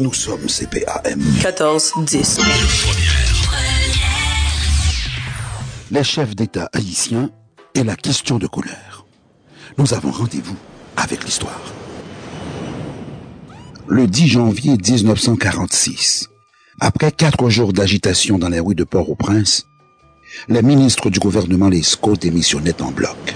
Nous sommes CPAM. 14 10. Les chefs d'État haïtiens et la question de couleur. Nous avons rendez-vous avec l'histoire. Le 10 janvier 1946, après quatre jours d'agitation dans les rues de Port-au-Prince, les ministres du gouvernement Lescaut démissionnaient en bloc.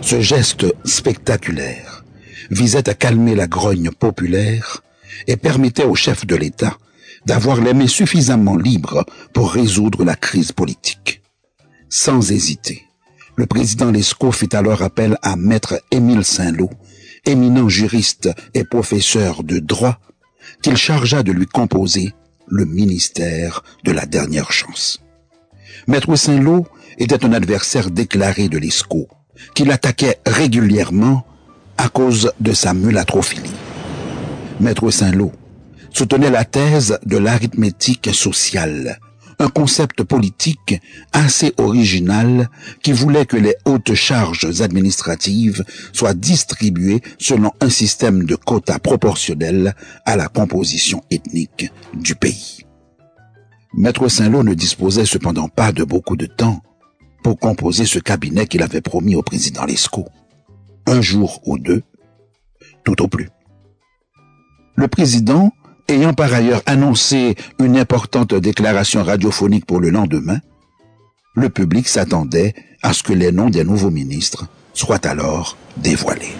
Ce geste spectaculaire visait à calmer la grogne populaire et permettait au chef de l'État d'avoir les mains suffisamment libres pour résoudre la crise politique. Sans hésiter, le président Lescaut fit alors appel à maître Émile Saint-Lô, éminent juriste et professeur de droit, qu'il chargea de lui composer le ministère de la dernière chance. Maître Saint-Lô était un adversaire déclaré de Lescaut, qu'il attaquait régulièrement à cause de sa mulatrophilie. Maître Saint-Lô soutenait la thèse de l'arithmétique sociale, un concept politique assez original qui voulait que les hautes charges administratives soient distribuées selon un système de quotas proportionnels à la composition ethnique du pays. Maître Saint-Lô ne disposait cependant pas de beaucoup de temps pour composer ce cabinet qu'il avait promis au président Lescaut. Un jour ou deux, tout au plus. Le président, ayant par ailleurs annoncé une importante déclaration radiophonique pour le lendemain, le public s'attendait à ce que les noms des nouveaux ministres soient alors dévoilés.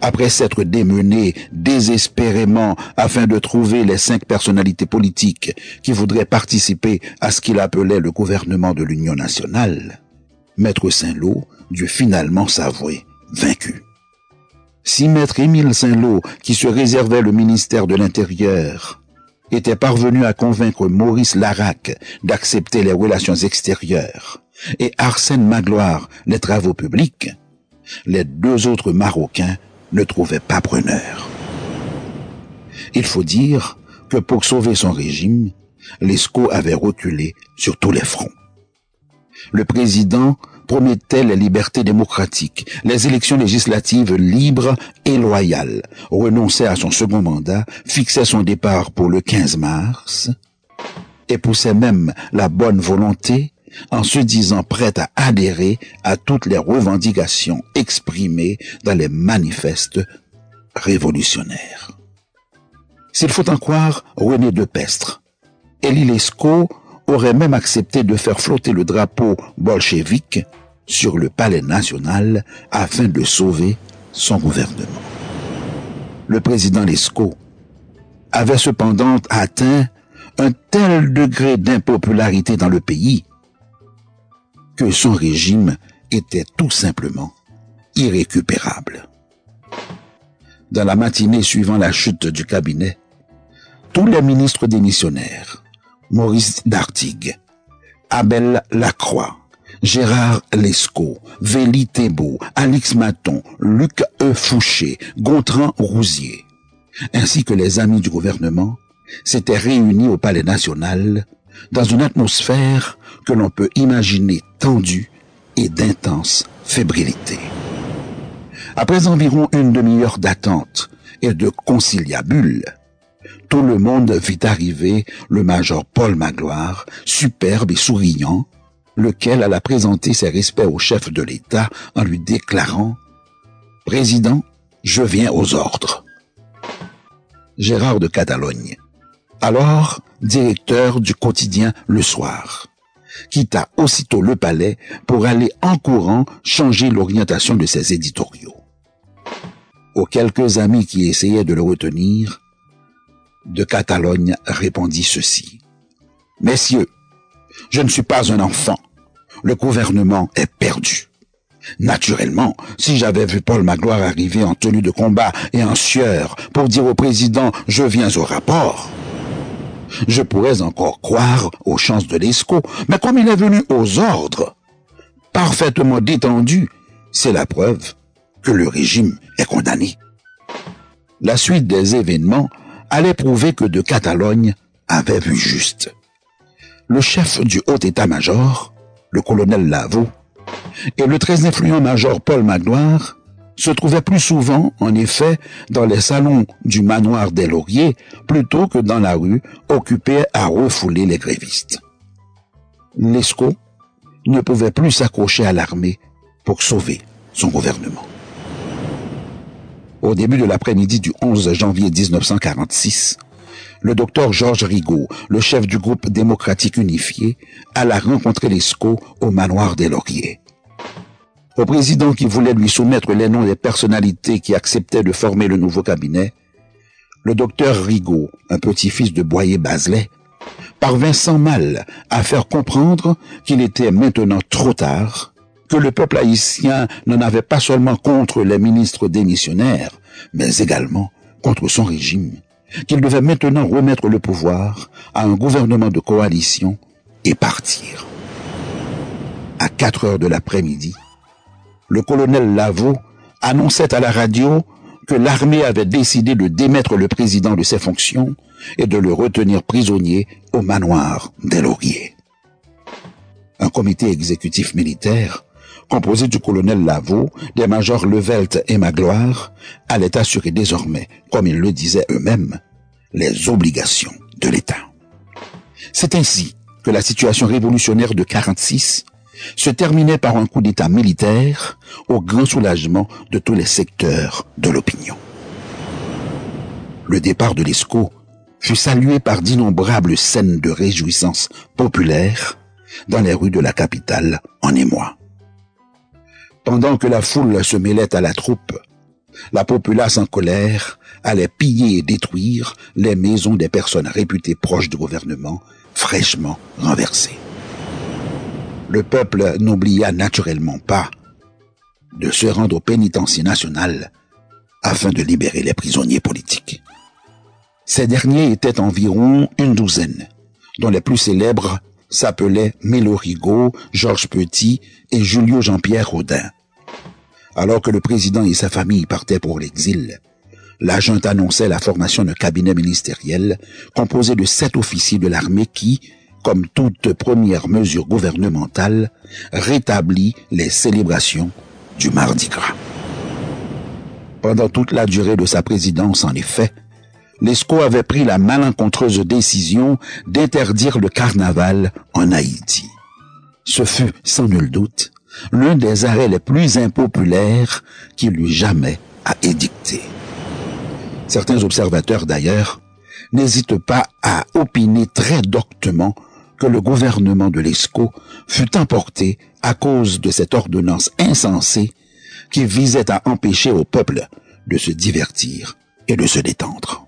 Après s'être démené désespérément afin de trouver les cinq personnalités politiques qui voudraient participer à ce qu'il appelait le gouvernement de l'Union nationale, Maître Saint-Lô dut finalement s'avouer vaincu. Si Maître Émile Saint-Lô, qui se réservait le ministère de l'Intérieur, était parvenu à convaincre Maurice Larac d'accepter les relations extérieures et Arsène Magloire les travaux publics, les deux autres Marocains ne trouvaient pas preneur. Il faut dire que pour sauver son régime, Lescaut avait reculé sur tous les fronts. Le président promettait les libertés démocratiques, les élections législatives libres et loyales, renonçait à son second mandat, fixait son départ pour le 15 mars, et poussait même la bonne volonté en se disant prêt à adhérer à toutes les revendications exprimées dans les manifestes révolutionnaires. S'il faut en croire René de Pestre, Elie Lescaut aurait même accepté de faire flotter le drapeau bolchevique sur le palais national afin de sauver son gouvernement. Le président Lescaut avait cependant atteint un tel degré d'impopularité dans le pays que son régime était tout simplement irrécupérable. Dans la matinée suivant la chute du cabinet, tous les ministres démissionnaires, Maurice Dartigue, Abel Lacroix, Gérard Lescaut, Véli Thébault, Alix Maton, Luc E. Fouché, Gontran Rousier, ainsi que les amis du gouvernement, s'étaient réunis au Palais national dans une atmosphère que l'on peut imaginer tendue et d'intense fébrilité. Après environ une demi-heure d'attente et de conciliabule, tout le monde vit arriver le major Paul Magloire, superbe et souriant, lequel alla présenter ses respects au chef de l'État en lui déclarant Président, je viens aux ordres. Gérard de Catalogne, alors directeur du quotidien Le Soir, quitta aussitôt le palais pour aller en courant changer l'orientation de ses éditoriaux. Aux quelques amis qui essayaient de le retenir, de Catalogne répondit ceci. Messieurs, je ne suis pas un enfant. Le gouvernement est perdu. Naturellement, si j'avais vu Paul Magloire arriver en tenue de combat et en sueur pour dire au président je viens au rapport, je pourrais encore croire aux chances de l'ESCO, mais comme il est venu aux ordres, parfaitement détendu, c'est la preuve que le régime est condamné. La suite des événements allait prouver que de Catalogne avait vu juste. Le chef du haut état-major, le colonel Lavaux, et le très influent major Paul Magloire se trouvait plus souvent, en effet, dans les salons du manoir des Lauriers plutôt que dans la rue, occupé à refouler les grévistes. Lescaut ne pouvait plus s'accrocher à l'armée pour sauver son gouvernement. Au début de l'après-midi du 11 janvier 1946, le docteur Georges Rigaud, le chef du groupe démocratique unifié, alla rencontrer Lescaut au manoir des Lauriers. Au président qui voulait lui soumettre les noms des personnalités qui acceptaient de former le nouveau cabinet, le docteur Rigaud, un petit-fils de Boyer Bazelet, parvint sans mal à faire comprendre qu'il était maintenant trop tard, que le peuple haïtien n'en avait pas seulement contre les ministres démissionnaires, mais également contre son régime, qu'il devait maintenant remettre le pouvoir à un gouvernement de coalition et partir. À 4 heures de l'après-midi, le colonel Lavaux annonçait à la radio que l'armée avait décidé de démettre le président de ses fonctions et de le retenir prisonnier au manoir des Lauriers. Un comité exécutif militaire, composé du colonel Lavaux, des majors Levelt et Magloire, allait assurer désormais, comme ils le disaient eux-mêmes, les obligations de l'État. C'est ainsi que la situation révolutionnaire de 46 se terminait par un coup d'État militaire au grand soulagement de tous les secteurs de l'opinion. Le départ de l'ESCO fut salué par d'innombrables scènes de réjouissance populaire dans les rues de la capitale en émoi. Pendant que la foule se mêlait à la troupe, la populace en colère allait piller et détruire les maisons des personnes réputées proches du gouvernement, fraîchement renversées le peuple n'oublia naturellement pas de se rendre au pénitencier national afin de libérer les prisonniers politiques. Ces derniers étaient environ une douzaine, dont les plus célèbres s'appelaient Mélo Rigaud, Georges Petit et Julio Jean-Pierre Rodin. Alors que le président et sa famille partaient pour l'exil, l'agent annonçait la formation d'un cabinet ministériel composé de sept officiers de l'armée qui, comme toute première mesure gouvernementale, rétablit les célébrations du Mardi Gras. Pendant toute la durée de sa présidence, en effet, Lescaut avait pris la malencontreuse décision d'interdire le carnaval en Haïti. Ce fut, sans nul doute, l'un des arrêts les plus impopulaires qu'il eût jamais à édicter. Certains observateurs, d'ailleurs, n'hésitent pas à opiner très doctement que le gouvernement de l'ESCO fut emporté à cause de cette ordonnance insensée qui visait à empêcher au peuple de se divertir et de se détendre.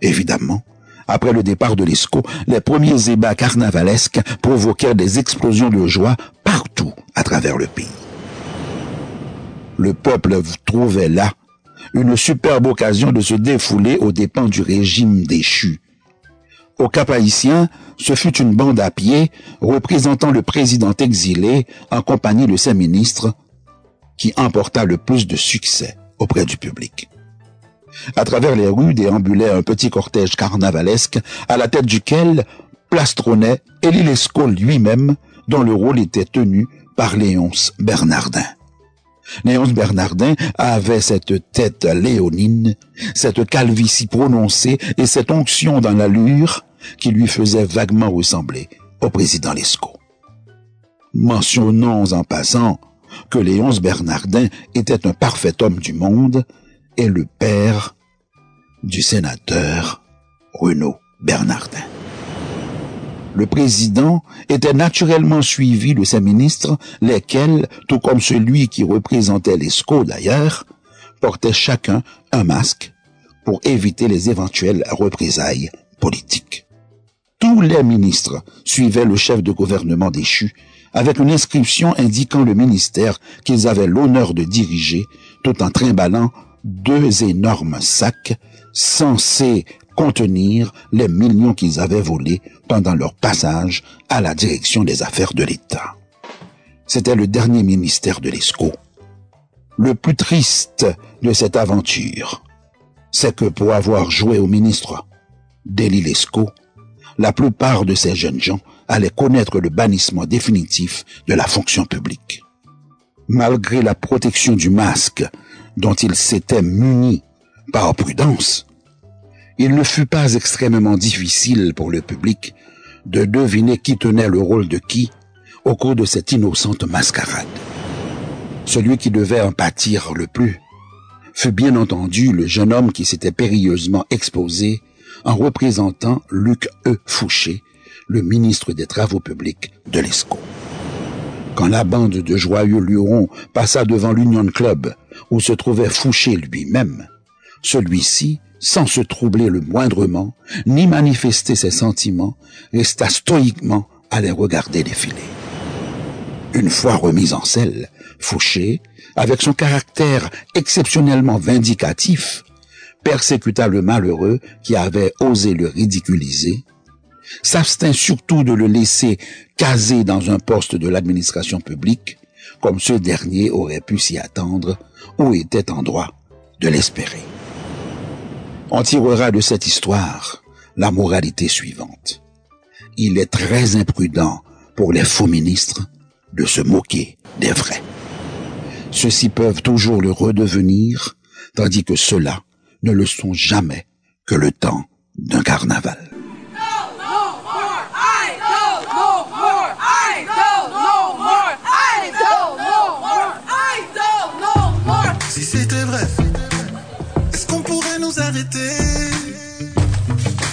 Évidemment, après le départ de l'ESCO, les premiers ébats carnavalesques provoquèrent des explosions de joie partout travers le pays. Le peuple trouvait là une superbe occasion de se défouler aux dépens du régime déchu au Cap haïtien, ce fut une bande à pied représentant le président exilé en compagnie de ses ministres qui emporta le plus de succès auprès du public. À travers les rues déambulait un petit cortège carnavalesque à la tête duquel plastronnait Élie Lescaut lui-même dont le rôle était tenu par Léonce Bernardin. Léonce Bernardin avait cette tête léonine, cette calvitie prononcée et cette onction dans l'allure qui lui faisait vaguement ressembler au président Lescaut. Mentionnons en passant que Léonce Bernardin était un parfait homme du monde et le père du sénateur Renaud Bernardin. Le président était naturellement suivi de ses ministres, lesquels, tout comme celui qui représentait l'ESCO d'ailleurs, portaient chacun un masque pour éviter les éventuelles représailles politiques. Tous les ministres suivaient le chef de gouvernement déchu avec une inscription indiquant le ministère qu'ils avaient l'honneur de diriger tout en trimballant deux énormes sacs censés contenir les millions qu'ils avaient volés pendant leur passage à la direction des affaires de l'État. C'était le dernier ministère de l'ESCO. Le plus triste de cette aventure, c'est que pour avoir joué au ministre d'Élie Lescaut, la plupart de ces jeunes gens allaient connaître le bannissement définitif de la fonction publique. malgré la protection du masque dont il s'était muni par prudence, il ne fut pas extrêmement difficile pour le public de deviner qui tenait le rôle de qui au cours de cette innocente mascarade. Celui qui devait en pâtir le plus fut bien entendu le jeune homme qui s'était périlleusement exposé en représentant Luc E. Fouché, le ministre des Travaux publics de l'ESCO. Quand la bande de joyeux lurons passa devant l'Union Club, où se trouvait Fouché lui-même, celui-ci, sans se troubler le moindrement, ni manifester ses sentiments, resta stoïquement à les regarder défiler. Une fois remis en selle, Fouché, avec son caractère exceptionnellement vindicatif, persécuta le malheureux qui avait osé le ridiculiser, s'abstint surtout de le laisser caser dans un poste de l'administration publique, comme ce dernier aurait pu s'y attendre ou était en droit de l'espérer. On tirera de cette histoire la moralité suivante. Il est très imprudent pour les faux ministres de se moquer des vrais. Ceux-ci peuvent toujours le redevenir, tandis que ceux-là ne le sont jamais que le temps d'un carnaval. Nous arrêter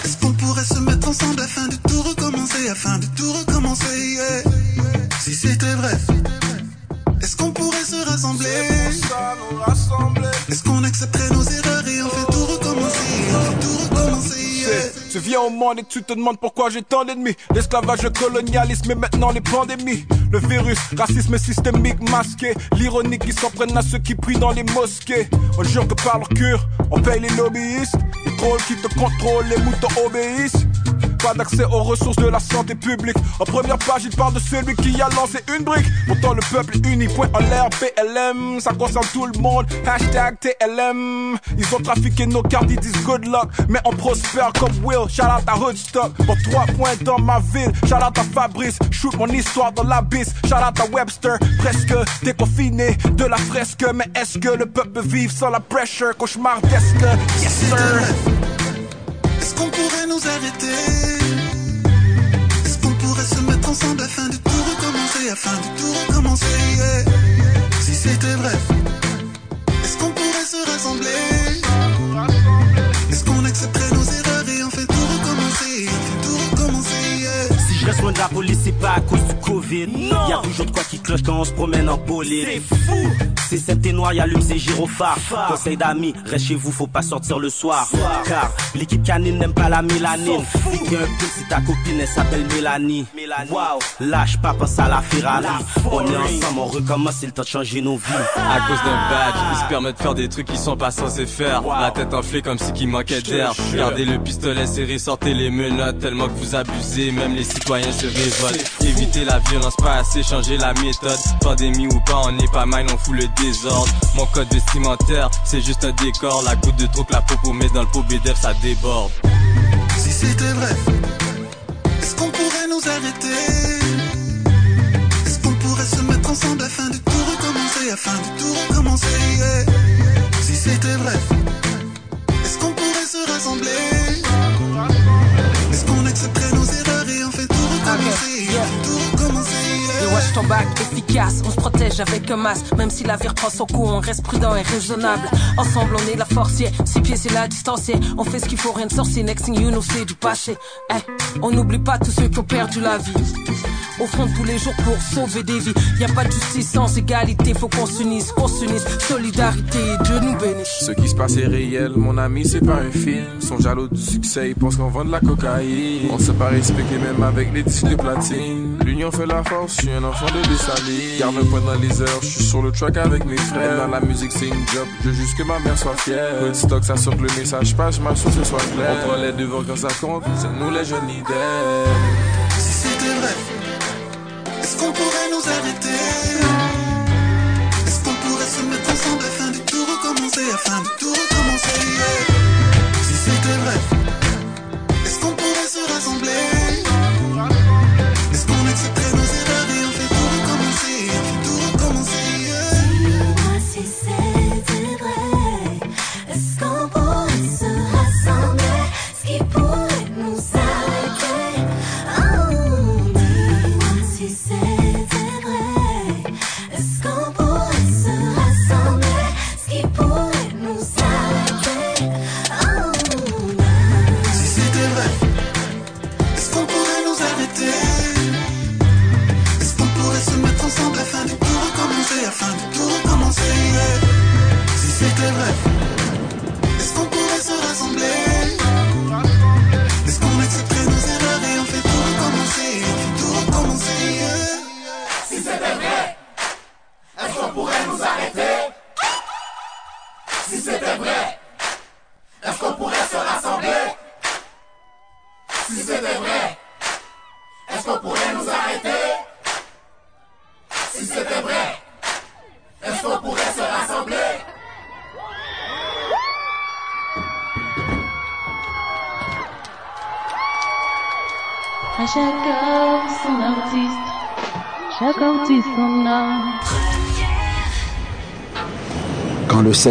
Est-ce qu'on pourrait se mettre ensemble afin de tout recommencer, afin de tout recommencer yeah. Si c'était vrai, est-ce qu'on pourrait se rassembler? Est-ce qu'on accepterait nos erreurs et on fait tout recommencer, on fait tout recommencer yeah? Tu viens au monde et tu te demandes pourquoi j'ai tant d'ennemis. L'esclavage, le colonialisme et maintenant les pandémies. Le virus, racisme systémique masqué. L'ironie qui s'en prennent à ceux qui prient dans les mosquées. On jure que par leur cure, on paye les lobbyistes. Les trolls qui te contrôlent, les moutons obéissent. Pas d'accès aux ressources de la santé publique. En première page, il parle de celui qui a lancé une brique. Pourtant, le peuple uni, point en l'air, PLM. Ça concerne tout le monde. Hashtag TLM. Ils ont trafiqué nos cartes, ils disent good luck. Mais on prospère comme Will. Shout out à Hoodstock. Pour trois points dans ma ville. Shout out à Fabrice. Shoot mon histoire dans l'abysse. Shout out à Webster. Presque déconfiné de la fresque. Mais est-ce que le peuple peut vivre sans la pressure? Cauchemardesque? Yes, sir. Est-ce qu'on pourrait nous arrêter? Est-ce qu'on pourrait se mettre ensemble afin de tout recommencer, afin de tout recommencer yeah? Si c'était vrai, est-ce qu'on pourrait se rassembler? Est-ce qu'on accepterait nos erreurs et on fait tout recommencer, on fait tout recommencer yeah? Si je reste loin de la police, c'est pas à cause du Covid. Y a toujours de quoi cloche quand on se promène en bolide. C'est fou! C'est cette et noir, y allume ses gyrophares. Conseil d'amis, reste chez vous, faut pas sortir le soir. Car l'équipe canine n'aime pas la mélanine. Pique un peu si ta copine elle s'appelle Mélanie. Wow, lâche pas, pense à la Ferrari. On est ensemble, on recommence, c'est le temps de changer nos vies. À cause d'un badge, ils se permettent de faire des trucs qu'ils sont pas censés faire. La tête enflée comme si qu'il manquait d'air. Gardez le pistolet serré, sortez les menottes tellement que vous abusez, même les citoyens se révoltent. Évitez la violence, pas assez changer la Pandémie ou pas, on est pas mal, on fout le désordre. Mon code vestimentaire, c'est juste un décor. La goutte de trop que la popo met dans le pot BDF, ça déborde. Si c'était vrai, est-ce qu'on pourrait nous arrêter? Est-ce qu'on pourrait se mettre ensemble afin de tout recommencer, afin de tout recommencer? Si c'était vrai, est-ce qu'on pourrait se rassembler? Est-ce qu'on accepterait efficace, on se protège avec un masque. Même si la vie reprend son coup, on reste prudent et raisonnable. Ensemble, on est la force, yeah. Six pieds, c'est la distance, yeah. On fait ce qu'il faut, rien de sorcier. Next thing you know, c'est du passé. Eh, on n'oublie pas tous ceux qui ont perdu la vie. Au front tous les jours pour sauver des vies. Y a pas de justice sans égalité, faut qu'on s'unisse, qu'on s'unisse. Solidarité, Dieu nous bénisse. Ce qui se passe est réel, mon ami, c'est pas un film. Ils sont jaloux du succès, ils pensent qu'on vend de la cocaïne. On se pas respecté même avec les disques de platine. L'union fait la force, je suis un enfant de Dessaline. Garde un point dans les heures, je suis sur le track avec mes frères. Dans la musique, c'est une job, je veux juste que ma mère soit fière. De stock, ça sort que le message passe, ma source soit claire. On prend les devants quand ça compte, c'est nous les jeunes leaders. Si c'était vrai, est-ce qu'on pourrait nous arrêter? Est-ce qu'on pourrait se mettre ensemble afin de tout recommencer, afin de tout recommencer? Si c'était vrai,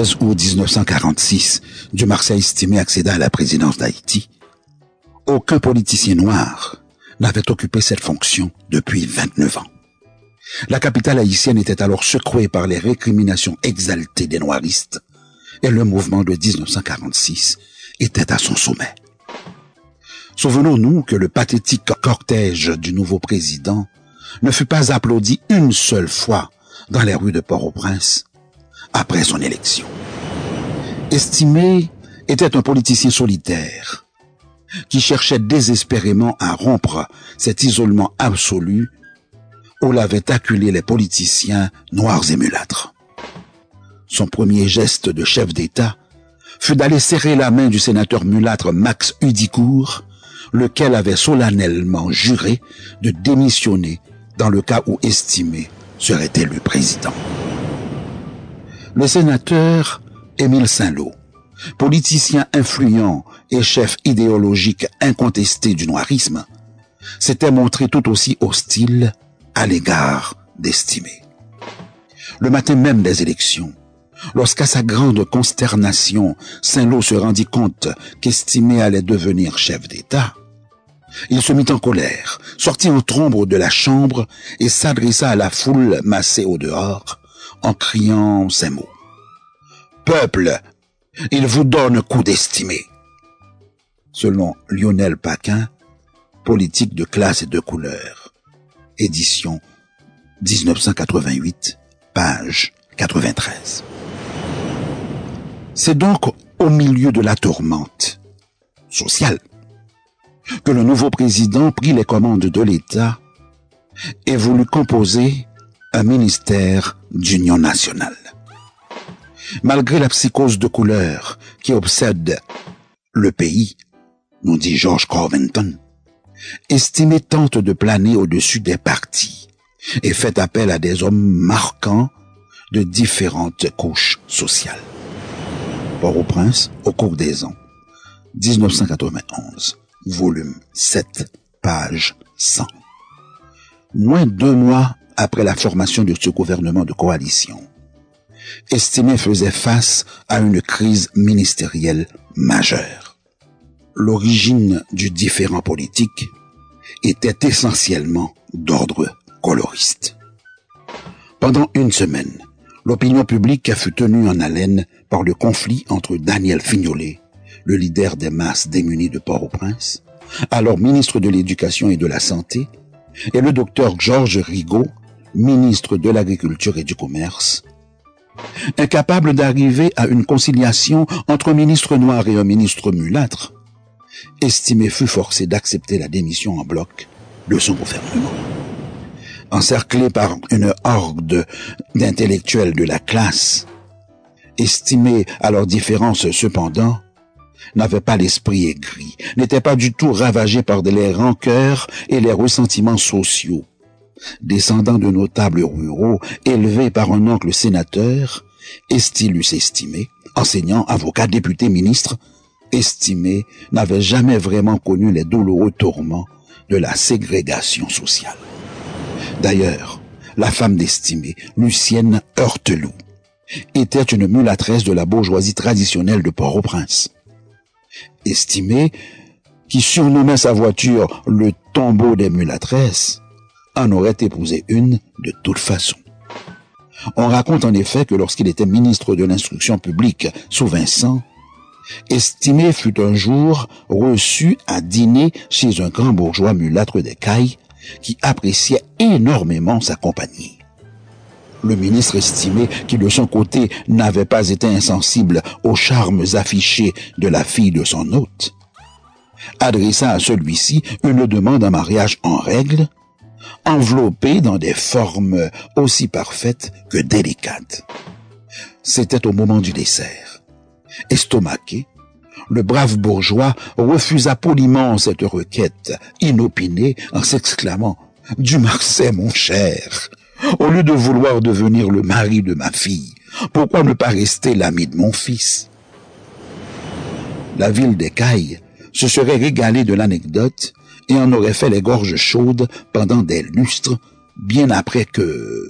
16 août 1946, Marseille estimé accéda à la présidence d'Haïti, aucun politicien noir n'avait occupé cette fonction depuis 29 ans. La capitale haïtienne était alors secouée par les récriminations exaltées des noiristes et le mouvement de 1946 était à son sommet. Souvenons-nous que le pathétique cortège du nouveau président ne fut pas applaudi une seule fois dans les rues de Port-au-Prince après son élection. Estimé était un politicien solitaire qui cherchait désespérément à rompre cet isolement absolu où l'avaient acculé les politiciens noirs et mulâtres. Son premier geste de chef d'État fut d'aller serrer la main du sénateur mulâtre Max Hudicourt, lequel avait solennellement juré de démissionner dans le cas où estimé serait élu président. Le sénateur Émile Saint-Lô, politicien influent et chef idéologique incontesté du noirisme, s'était montré tout aussi hostile à l'égard d'Estimé. Le matin même des élections, lorsqu'à sa grande consternation, Saint-Lô se rendit compte qu'Estimé allait devenir chef d'État, il se mit en colère, sortit en trombe de la chambre et s'adressa à la foule massée au dehors en criant ces mots. Peuple, il vous donne coup d'estimé. Selon Lionel Paquin, politique de classe et de couleur édition 1988, page 93. C'est donc au milieu de la tourmente sociale que le nouveau président prit les commandes de l'État et voulut composer un ministère d'union nationale. Malgré la psychose de couleur qui obsède le pays, nous dit George Corventon, estimé tente de planer au-dessus des partis et fait appel à des hommes marquants de différentes couches sociales. Port-au-Prince, au cours des ans, 1991, volume 7, page 100. Moins d'un mois après la formation de ce gouvernement de coalition, Estimé faisait face à une crise ministérielle majeure l'origine du différent politique était essentiellement d'ordre coloriste. Pendant une semaine, l'opinion publique fut tenue en haleine par le conflit entre Daniel Fignolet, le leader des masses démunies de Port-au-Prince, alors ministre de l'Éducation et de la Santé, et le docteur Georges Rigaud, ministre de l'Agriculture et du Commerce, incapable d'arriver à une conciliation entre un ministre noir et un ministre mulâtre, estimé fut forcé d'accepter la démission en bloc de son gouvernement. Encerclé par une horde d'intellectuels de la classe, estimé à leur différence cependant, n'avait pas l'esprit aigri, n'était pas du tout ravagé par les rancœurs et les ressentiments sociaux. Descendant de notables ruraux, élevé par un oncle sénateur, Estilus estimé, enseignant, avocat, député, ministre, estimé n'avait jamais vraiment connu les douloureux tourments de la ségrégation sociale. D'ailleurs, la femme d'estimé, Lucienne Heurteloup, était une mulâtresse de la bourgeoisie traditionnelle de Port-au-Prince. Estimé, qui surnommait sa voiture le tombeau des mulâtresses, en aurait épousé une de toute façon. On raconte en effet que lorsqu'il était ministre de l'instruction publique sous Vincent, Estimé fut un jour reçu à dîner chez un grand bourgeois mulâtre des cailles qui appréciait énormément sa compagnie. Le ministre estimé, qui de son côté n'avait pas été insensible aux charmes affichés de la fille de son hôte, adressa à celui-ci une demande en mariage en règle, enveloppée dans des formes aussi parfaites que délicates. C'était au moment du dessert. Estomaqué, le brave bourgeois refusa poliment cette requête inopinée en s'exclamant « Du Marseille, mon cher, au lieu de vouloir devenir le mari de ma fille, pourquoi ne pas rester l'ami de mon fils ?» La ville d'Écaille se serait régalée de l'anecdote et en aurait fait les gorges chaudes pendant des lustres, bien après que,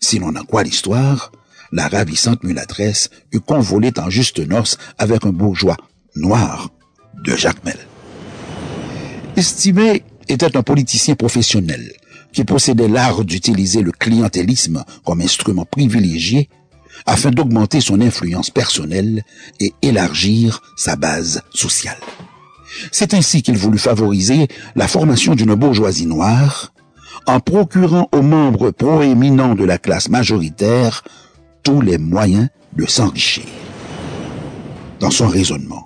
si l'on en croit l'histoire, la ravissante mulâtresse eut convolé en juste noces avec un bourgeois noir de Jacmel. Estimé était un politicien professionnel qui possédait l'art d'utiliser le clientélisme comme instrument privilégié afin d'augmenter son influence personnelle et élargir sa base sociale. C'est ainsi qu'il voulut favoriser la formation d'une bourgeoisie noire en procurant aux membres proéminents de la classe majoritaire tous les moyens de s'enrichir. Dans son raisonnement,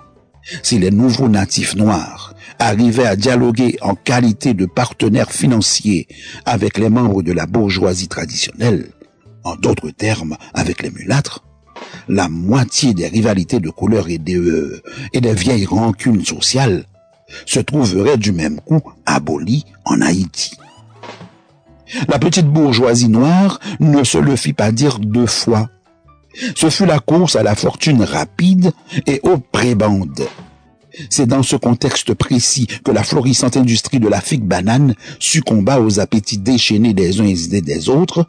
si les nouveaux natifs noirs arrivaient à dialoguer en qualité de partenaires financiers avec les membres de la bourgeoisie traditionnelle, en d'autres termes avec les mulâtres, la moitié des rivalités de couleur et des, euh, et des vieilles rancunes sociales se trouveraient du même coup abolies en Haïti. La petite bourgeoisie noire ne se le fit pas dire deux fois. Ce fut la course à la fortune rapide et aux prébandes. C'est dans ce contexte précis que la florissante industrie de la figue banane succomba aux appétits déchaînés des uns et des autres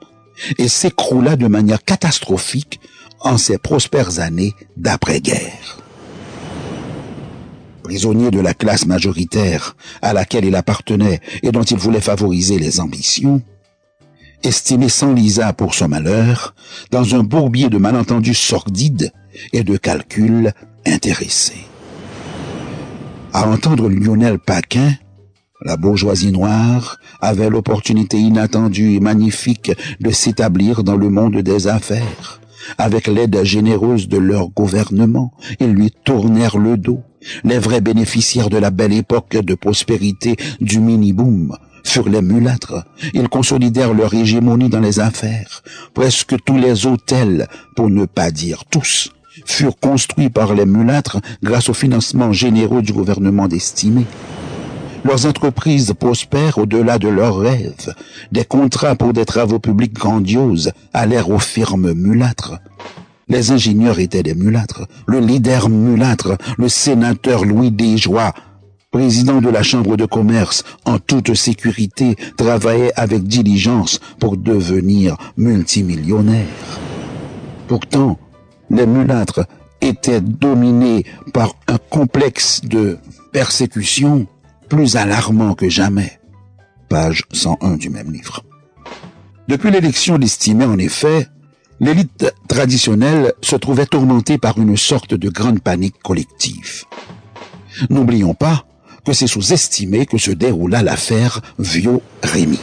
et s'écroula de manière catastrophique en ces prospères années d'après-guerre. Prisonnier de la classe majoritaire à laquelle il appartenait et dont il voulait favoriser les ambitions, estimé s'enlisa pour son malheur dans un bourbier de malentendus sordides et de calculs intéressés. À entendre Lionel Paquin, la bourgeoisie noire avait l'opportunité inattendue et magnifique de s'établir dans le monde des affaires. Avec l'aide généreuse de leur gouvernement, ils lui tournèrent le dos. Les vrais bénéficiaires de la belle époque de prospérité du mini-boom furent les mulâtres. Ils consolidèrent leur hégémonie dans les affaires. Presque tous les hôtels, pour ne pas dire tous, furent construits par les mulâtres grâce au financement généreux du gouvernement d'Estimé. Leurs entreprises prospèrent au-delà de leurs rêves. Des contrats pour des travaux publics grandioses allèrent aux firmes mulâtres. Les ingénieurs étaient des mulâtres. Le leader mulâtre, le sénateur Louis Desjoie, président de la Chambre de commerce, en toute sécurité, travaillait avec diligence pour devenir multimillionnaire. Pourtant, les mulâtres étaient dominés par un complexe de persécution plus alarmant que jamais. Page 101 du même livre. Depuis l'élection d'Estimé, en effet, l'élite traditionnelle se trouvait tourmentée par une sorte de grande panique collective. N'oublions pas que c'est sous Estimé que se déroula l'affaire Vieux-Rémy.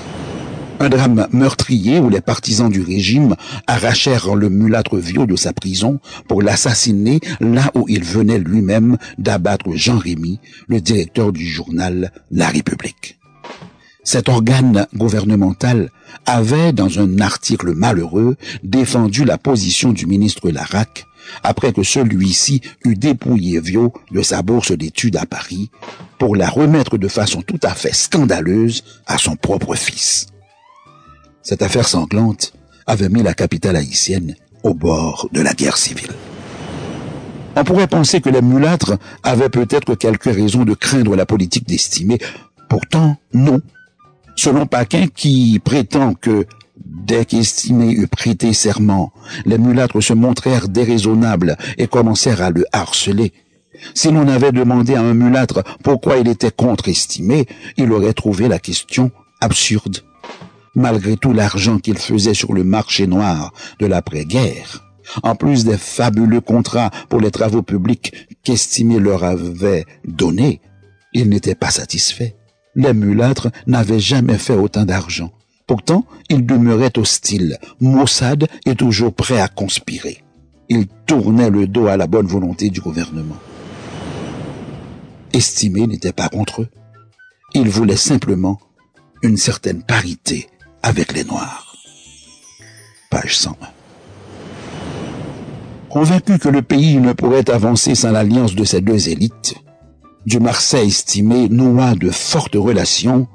Un drame meurtrier où les partisans du régime arrachèrent le mulâtre vieux de sa prison pour l'assassiner là où il venait lui-même d'abattre Jean Rémy, le directeur du journal La République. Cet organe gouvernemental avait, dans un article malheureux, défendu la position du ministre Larac après que celui-ci eut dépouillé Vio de sa bourse d'études à Paris pour la remettre de façon tout à fait scandaleuse à son propre fils. Cette affaire sanglante avait mis la capitale haïtienne au bord de la guerre civile. On pourrait penser que les mulâtres avaient peut-être quelques raisons de craindre la politique d'estimer. Pourtant, non. Selon Paquin, qui prétend que dès qu'Estimé eut prêté serment, les mulâtres se montrèrent déraisonnables et commencèrent à le harceler. Si l'on avait demandé à un mulâtre pourquoi il était contre-estimé, il aurait trouvé la question absurde malgré tout l'argent qu'il faisait sur le marché noir de l'après-guerre. En plus des fabuleux contrats pour les travaux publics qu'Estimé leur avait donnés, il n'était pas satisfait. Les mulâtres n'avaient jamais fait autant d'argent. Pourtant, ils demeuraient hostiles, maussades et toujours prêts à conspirer. Ils tournaient le dos à la bonne volonté du gouvernement. Estimé n'était pas contre eux. Il voulait simplement une certaine parité avec les Noirs. Page 101. Convaincu que le pays ne pourrait avancer sans l'alliance de ces deux élites, du Marseille estimé noua de fortes relations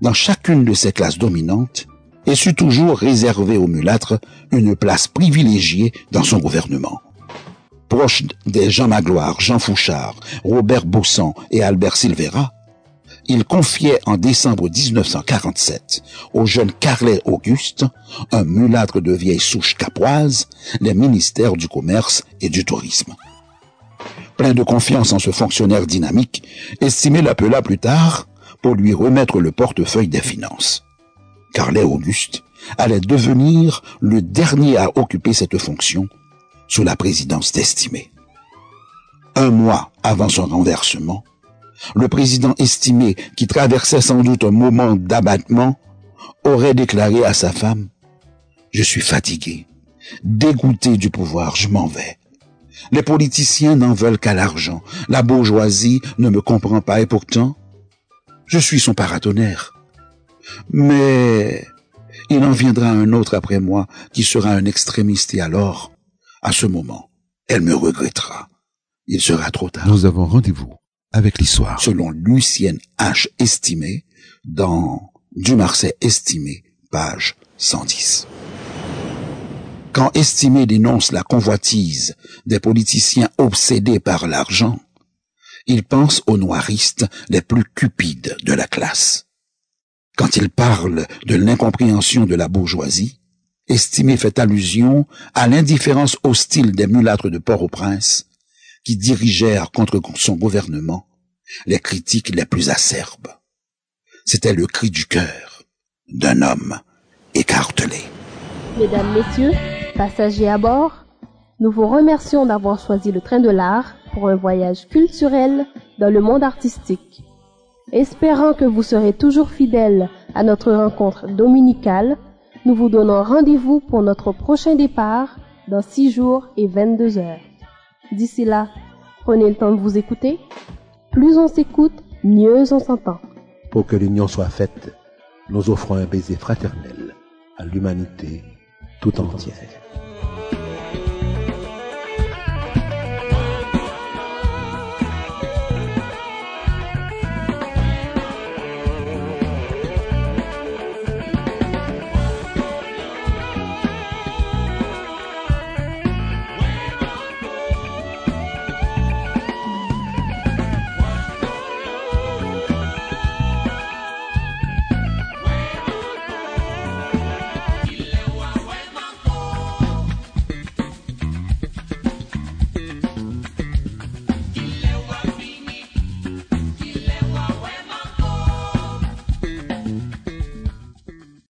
dans chacune de ses classes dominantes et sut toujours réserver aux mulâtres une place privilégiée dans son gouvernement. Proche des Jean Magloire, Jean Fouchard, Robert Bossan et Albert Silvera, il confiait en décembre 1947 au jeune Carlet Auguste, un mulâtre de vieille souche capoise, les ministères du commerce et du tourisme. Plein de confiance en ce fonctionnaire dynamique, Estimé l'appela plus tard pour lui remettre le portefeuille des finances. Carlet Auguste allait devenir le dernier à occuper cette fonction sous la présidence d'Estimé. Un mois avant son renversement, le président estimé, qui traversait sans doute un moment d'abattement, aurait déclaré à sa femme, Je suis fatigué, dégoûté du pouvoir, je m'en vais. Les politiciens n'en veulent qu'à l'argent, la bourgeoisie ne me comprend pas et pourtant, je suis son paratonnerre. Mais il en viendra un autre après moi qui sera un extrémiste et alors, à ce moment, elle me regrettera. Il sera trop tard. Nous avons rendez-vous l'histoire. Selon Lucienne H. Estimé, dans Du Estimé, page 110. Quand Estimé dénonce la convoitise des politiciens obsédés par l'argent, il pense aux noiristes les plus cupides de la classe. Quand il parle de l'incompréhension de la bourgeoisie, Estimé fait allusion à l'indifférence hostile des mulâtres de Port-au-Prince qui dirigèrent contre son gouvernement les critiques les plus acerbes. C'était le cri du cœur d'un homme écartelé. Mesdames, Messieurs, passagers à bord, nous vous remercions d'avoir choisi le train de l'art pour un voyage culturel dans le monde artistique. Espérant que vous serez toujours fidèles à notre rencontre dominicale, nous vous donnons rendez-vous pour notre prochain départ dans 6 jours et 22 heures. D'ici là, prenez le temps de vous écouter. Plus on s'écoute, mieux on s'entend. Pour que l'union soit faite, nous offrons un baiser fraternel à l'humanité tout entière.